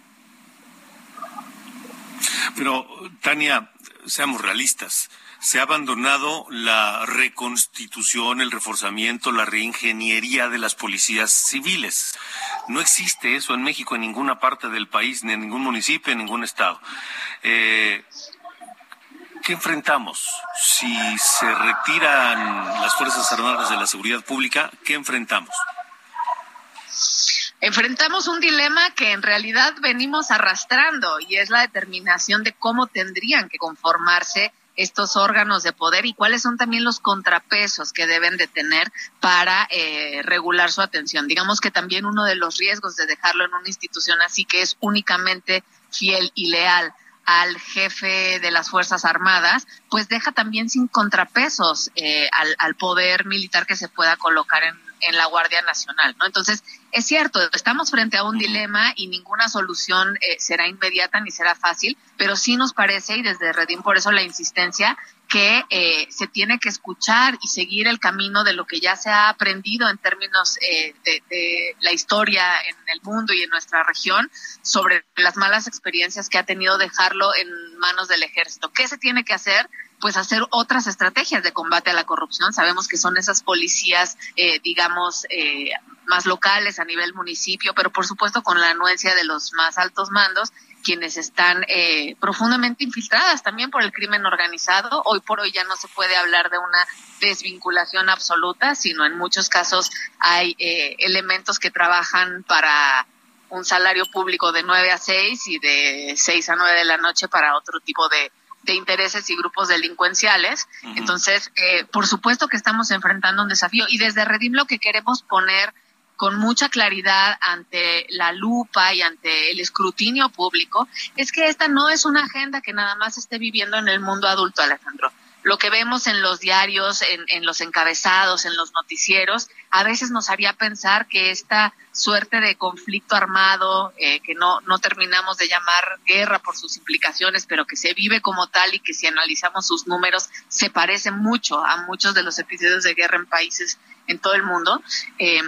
Pero, Tania, seamos realistas. Se ha abandonado la reconstitución, el reforzamiento, la reingeniería de las policías civiles. No existe eso en México, en ninguna parte del país, ni en ningún municipio, en ningún estado. Eh, ¿Qué enfrentamos? Si se retiran las Fuerzas Armadas de la seguridad pública, ¿qué enfrentamos?
Enfrentamos un dilema que en realidad venimos arrastrando y es la determinación de cómo tendrían que conformarse estos órganos de poder y cuáles son también los contrapesos que deben de tener para eh, regular su atención. Digamos que también uno de los riesgos de dejarlo en una institución así que es únicamente fiel y leal al jefe de las Fuerzas Armadas, pues deja también sin contrapesos eh, al, poder militar que se pueda colocar en, en, la Guardia Nacional, ¿no? Entonces, es cierto, estamos frente a un dilema y ninguna solución eh, será inmediata ni será fácil, pero sí nos parece, y desde Redim por eso la insistencia, que eh, se tiene que escuchar y seguir el camino de lo que ya se ha aprendido en términos eh, de, de, la historia en el mundo y en nuestra región sobre las malas experiencias que ha tenido dejarlo en manos del ejército. ¿Qué se tiene que hacer? Pues hacer otras estrategias de combate a la corrupción. Sabemos que son esas policías, eh, digamos, eh, más locales a nivel municipio, pero por supuesto con la anuencia de los más altos mandos quienes están eh, profundamente infiltradas también por el crimen organizado. Hoy por hoy ya no se puede hablar de una desvinculación absoluta, sino en muchos casos hay eh, elementos que trabajan para un salario público de 9 a 6 y de 6 a 9 de la noche para otro tipo de, de intereses y grupos delincuenciales. Uh -huh. Entonces, eh, por supuesto que estamos enfrentando un desafío y desde Redim lo que queremos poner con mucha claridad ante la lupa y ante el escrutinio público es que esta no es una agenda que nada más esté viviendo en el mundo adulto, Alejandro. Lo que vemos en los diarios, en, en los encabezados, en los noticieros, a veces nos haría pensar que esta suerte de conflicto armado, eh, que no, no terminamos de llamar guerra por sus implicaciones, pero que se vive como tal y que si analizamos sus números se parece mucho a muchos de los episodios de guerra en países en todo el mundo. Eh,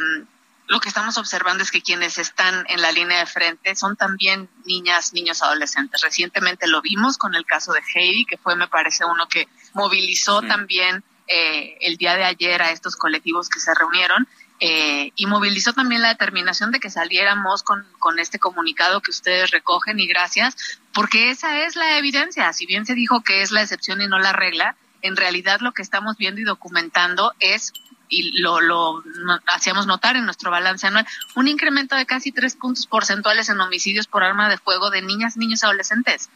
lo que estamos observando es que quienes están en la línea de frente son también niñas, niños, adolescentes. Recientemente lo vimos con el caso de Heidi, que fue, me parece, uno que movilizó sí. también eh, el día de ayer a estos colectivos que se reunieron eh, y movilizó también la determinación de que saliéramos con, con este comunicado que ustedes recogen y gracias, porque esa es la evidencia. Si bien se dijo que es la excepción y no la regla, en realidad lo que estamos viendo y documentando es y lo, lo no, hacíamos notar en nuestro balance anual, un incremento de casi tres puntos porcentuales en homicidios por arma de fuego de niñas, niños adolescentes.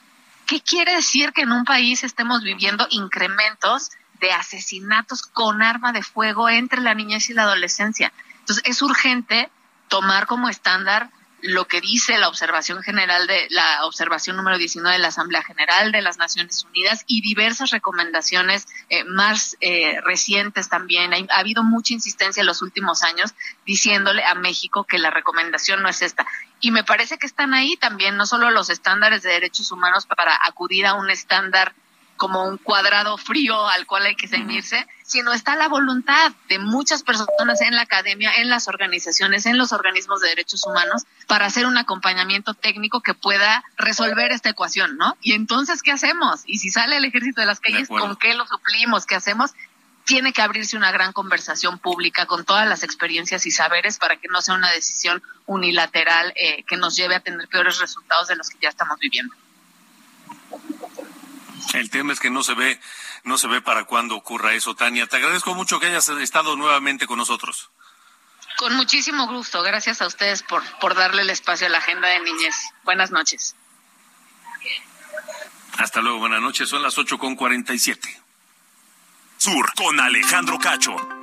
¿Qué quiere decir que en un país estemos viviendo incrementos de asesinatos con arma de fuego entre la niñez y la adolescencia? Entonces es urgente tomar como estándar lo que dice la observación general de la observación número 19 de la Asamblea General de las Naciones Unidas y diversas recomendaciones eh, más eh, recientes también. Ha, ha, habido mucha insistencia en los últimos años diciéndole a México que la recomendación no es esta. Y me parece que están ahí también no solo los estándares de derechos humanos para acudir a un estándar como un cuadrado frío al cual hay que ceñirse, sino está la voluntad de muchas personas en la academia, en las organizaciones, en los organismos de derechos humanos, para hacer un acompañamiento técnico que pueda resolver esta ecuación, ¿no? Y entonces, ¿qué hacemos? Y si sale el ejército de las calles, ¿con qué lo suplimos? ¿Qué hacemos? Tiene que abrirse una gran conversación pública con todas las experiencias y saberes para que no sea una decisión unilateral eh, que nos lleve a tener peores resultados de los que ya estamos viviendo.
El tema es que no se ve, no se ve para cuándo ocurra eso, Tania. Te agradezco mucho que hayas estado nuevamente con nosotros.
Con muchísimo gusto. Gracias a ustedes por, por darle el espacio a la agenda de niñez. Buenas noches.
Hasta luego, buenas noches. Son las ocho con cuarenta y siete.
Sur con Alejandro Cacho.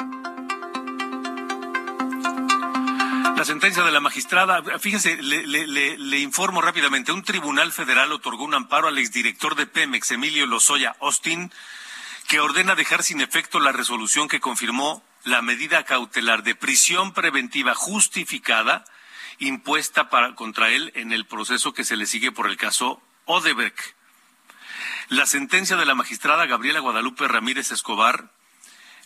La sentencia de la magistrada, fíjense, le, informo rápidamente, un tribunal federal otorgó un amparo al exdirector de Pemex, Emilio Lozoya Austin, que ordena dejar sin efecto la resolución que confirmó la medida cautelar de prisión preventiva justificada impuesta para, contra él en el proceso que se le sigue por el caso Odebrecht. La sentencia de la magistrada Gabriela Guadalupe Ramírez Escobar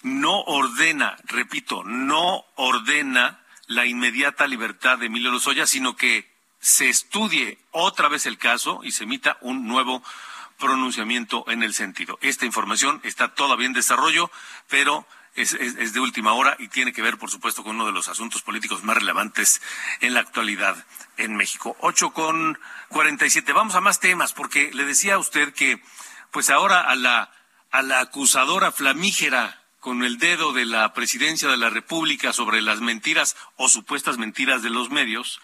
no ordena, repito, no ordena la inmediata libertad de Emilio Lozoya, sino que se estudie otra vez el caso y se emita un nuevo pronunciamiento en el sentido. Esta información está todavía en desarrollo, pero es, de última hora y tiene que ver, por supuesto, con uno de los asuntos políticos más relevantes en la actualidad en México. Ocho con cuarenta y siete. Vamos a más temas, porque le decía a usted que, pues ahora a la, a la acusadora flamígera con el dedo de la presidencia de la República sobre las mentiras o supuestas mentiras de los medios,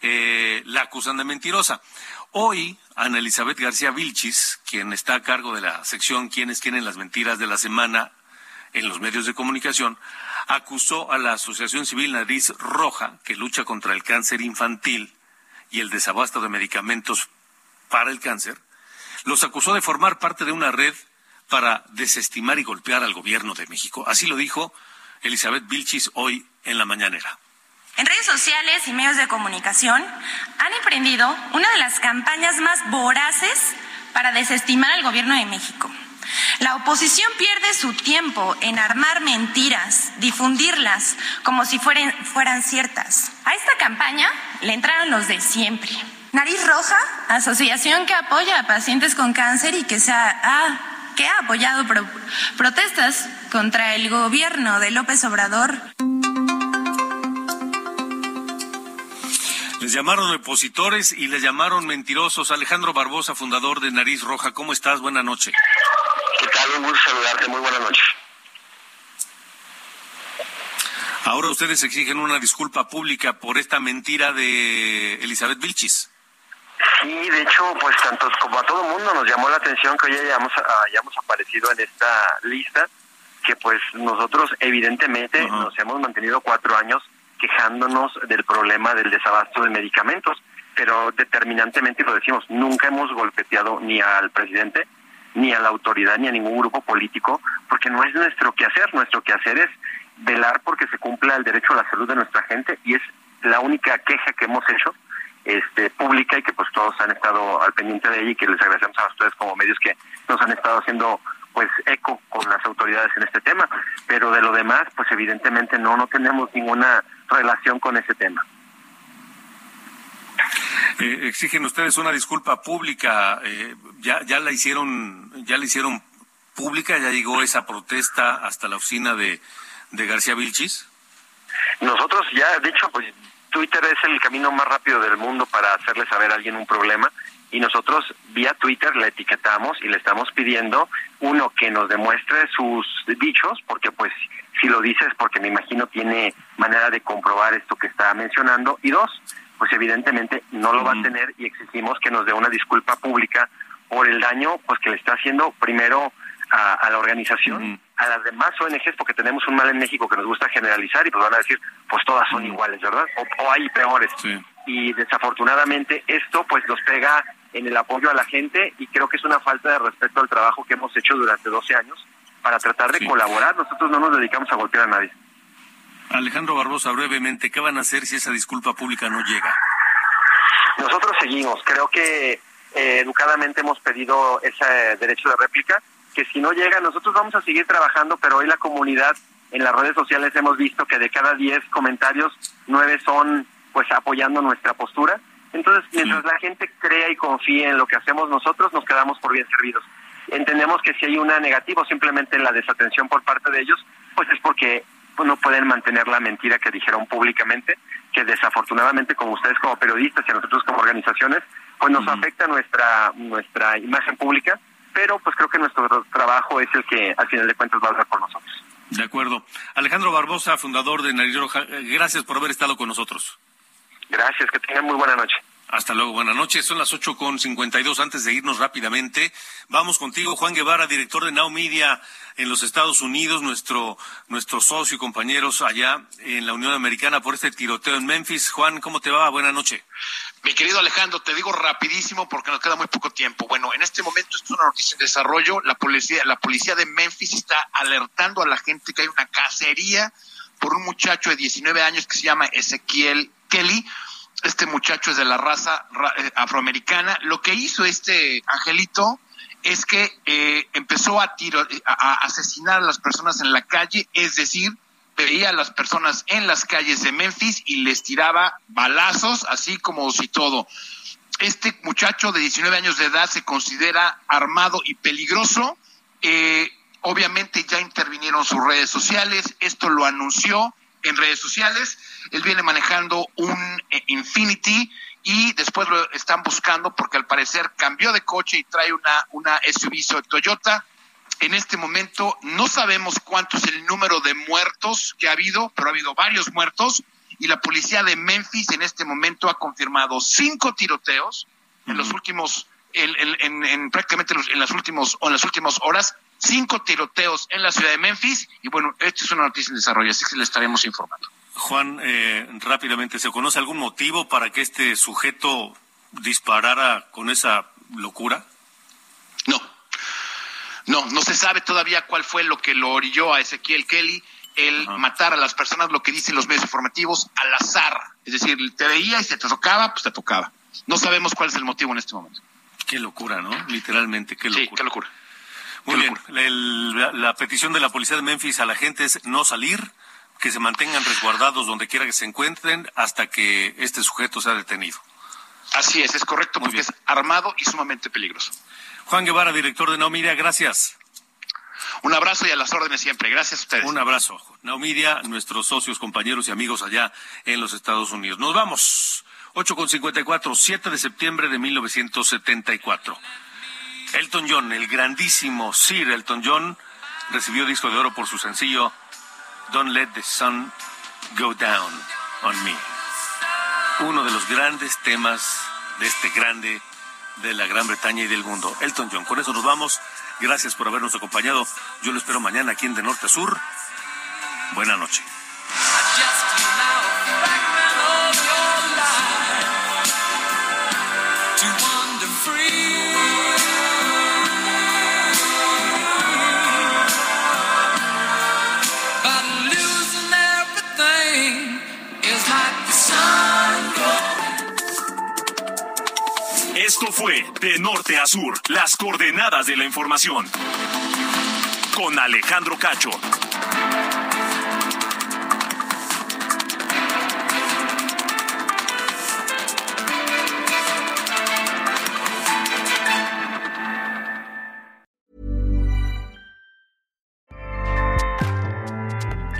eh, la acusan de mentirosa. Hoy, Ana Elizabeth García Vilchis, quien está a cargo de la sección Quienes quieren las mentiras de la semana en los medios de comunicación, acusó a la Asociación Civil Nariz Roja, que lucha contra el cáncer infantil y el desabasto de medicamentos para el cáncer, los acusó de formar parte de una red para desestimar y golpear al gobierno de México. Así lo dijo Elizabeth Vilchis hoy en la mañanera.
En redes sociales y medios de comunicación han emprendido una de las campañas más voraces para desestimar al gobierno de México. La oposición pierde su tiempo en armar mentiras, difundirlas como si fueran, fueran ciertas. A esta campaña le entraron los de siempre. Nariz Roja, asociación que apoya a pacientes con cáncer y que, se ha, que ha apoyado pro- protestas contra el gobierno de López Obrador.
Les llamaron opositores y les llamaron mentirosos. Alejandro Barbosa, fundador de Nariz Roja, ¿cómo estás? Buena noche.
¿Qué tal? Un gusto saludarte. Muy buenas noches.
Ahora ustedes exigen una disculpa pública por esta mentira de Elizabeth Vilchis.
Sí, de hecho, pues tanto como a todo el mundo nos llamó la atención que hoy hayamos, hayamos aparecido en esta lista, que pues nosotros evidentemente nos hemos mantenido cuatro años quejándonos del problema del desabasto de medicamentos, pero determinantemente lo decimos, nunca hemos golpeteado ni al presidente, ni a la autoridad, ni a ningún grupo político, porque no es nuestro quehacer, nuestro quehacer es velar porque se cumpla el derecho a la salud de nuestra gente y es la única queja que hemos hecho este pública y que pues todos han estado al pendiente de ella y que les agradecemos a ustedes como medios que nos han estado haciendo pues eco con las autoridades en este tema, pero de lo demás pues evidentemente no no tenemos ninguna relación con ese tema.
Eh, exigen ustedes una disculpa pública. eh, ya, ya la hicieron, ya la hicieron pública. Ya llegó esa protesta hasta la oficina de, de García Vilchis.
Nosotros ya, de hecho, pues Twitter es el camino más rápido del mundo para hacerle saber a alguien un problema y nosotros vía Twitter le etiquetamos y le estamos pidiendo, uno, que nos demuestre sus dichos, porque pues si lo dices porque me imagino tiene manera de comprobar esto que está mencionando, y dos, pues evidentemente no lo va a tener y exigimos que nos dé una disculpa pública por el daño pues que le está haciendo primero a, a la organización, a las demás ONGs, porque tenemos un mal en México que nos gusta generalizar y pues van a decir, pues todas son iguales, ¿verdad? O, o hay peores. Y desafortunadamente esto pues nos pega en el apoyo a la gente y creo que es una falta de respeto al trabajo que hemos hecho durante 12 años para tratar de colaborar. Nosotros no nos dedicamos a golpear a nadie.
Alejandro Barbosa, brevemente, ¿qué van a hacer si esa disculpa pública no llega?
Nosotros seguimos. Creo que eh, educadamente hemos pedido ese derecho de réplica, que si no llega, nosotros vamos a seguir trabajando, pero hoy la comunidad en las redes sociales hemos visto que de cada 10 comentarios, 9 son pues apoyando nuestra postura. Entonces, mientras la gente crea y confíe en lo que hacemos nosotros, nos quedamos por bien servidos. Entendemos que si hay una negativa o simplemente la desatención por parte de ellos, pues es porque pues, no pueden mantener la mentira que dijeron públicamente, que desafortunadamente como ustedes como periodistas y a nosotros como organizaciones, pues nos afecta nuestra nuestra imagen pública, pero pues creo que nuestro trabajo es el que al final de cuentas va a hablar por nosotros.
De acuerdo. Alejandro Barbosa, fundador de Nariz Roja, eh, gracias por haber estado con nosotros.
Gracias, que tengan muy buena noche.
Hasta luego, buenas noches. Son las ocho con cincuenta y dos. Antes de irnos rápidamente, vamos contigo, Juan Guevara, director de Now Media en los Estados Unidos, nuestro, nuestro socio y compañeros allá en la Unión Americana por este tiroteo en Memphis. Juan, ¿cómo te va? Buenas noches.
Mi querido Alejandro, te digo rapidísimo porque nos queda muy poco tiempo. Bueno, en este momento esto es una noticia en desarrollo. La policía, la policía de Memphis está alertando a la gente que hay una cacería por un muchacho de 19 años que se llama Ezequiel Kelly. Este muchacho es de la raza ra- eh, afroamericana. Lo que hizo este angelito es que eh, empezó a, tiro, a, a asesinar a las personas en la calle, es decir, veía a las personas en las calles de Memphis y les tiraba balazos, así como si todo. Este muchacho de 19 años de edad se considera armado y peligroso. Eh, obviamente ya intervinieron sus redes sociales, esto lo anunció en redes sociales. Él viene manejando un eh, Infinity y después lo están buscando porque al parecer cambió de coche y trae una, una SUV Toyota. En este momento no sabemos cuánto es el número de muertos que ha habido, pero ha habido varios muertos y la policía de Memphis en este momento ha confirmado cinco tiroteos en los últimos, en, en- en- en prácticamente los- en las últimos o en las últimas horas, cinco tiroteos en la ciudad de Memphis y bueno, esto es una noticia en desarrollo, así que le estaremos informando.
Juan, eh, rápidamente, ¿se conoce algún motivo para que este sujeto disparara con esa locura?
No, no se sabe todavía cuál fue lo que lo orilló a Ezequiel Kelly el matar a las personas, lo que dicen los medios informativos, al azar. Es decir, te veía y se te tocaba, pues te tocaba. No sabemos cuál es el motivo en este momento.
Qué locura, ¿no? Literalmente, qué locura.
Sí, qué locura.
Muy bien. El- la, la petición de la policía de Memphis a la gente es no salir, que se mantengan resguardados donde quiera que se encuentren hasta que este sujeto sea detenido.
Así es, es correcto, porque es armado y sumamente peligroso.
Juan Guevara, director de Naumidia, gracias.
Un abrazo y a las órdenes siempre. Gracias a ustedes.
Un abrazo. Naumidia, nuestros socios, compañeros y amigos allá en los Estados Unidos. Nos vamos. 8 con 54, 7 de septiembre de 1974. Elton John, el grandísimo Sir Elton John, recibió disco de oro por su sencillo Don't Let the Sun Go Down on Me. Uno de los grandes temas de este grande de la Gran Bretaña y del mundo. Elton John, con eso nos vamos. Gracias por habernos acompañado. Yo lo espero mañana aquí en De Norte a Sur. Buena noche.
Fue De Norte a Sur, las coordenadas de la información. Con Alejandro Cacho.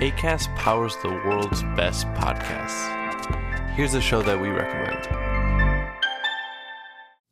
ACAST powers the world's best podcasts. Here's a show that we recommend.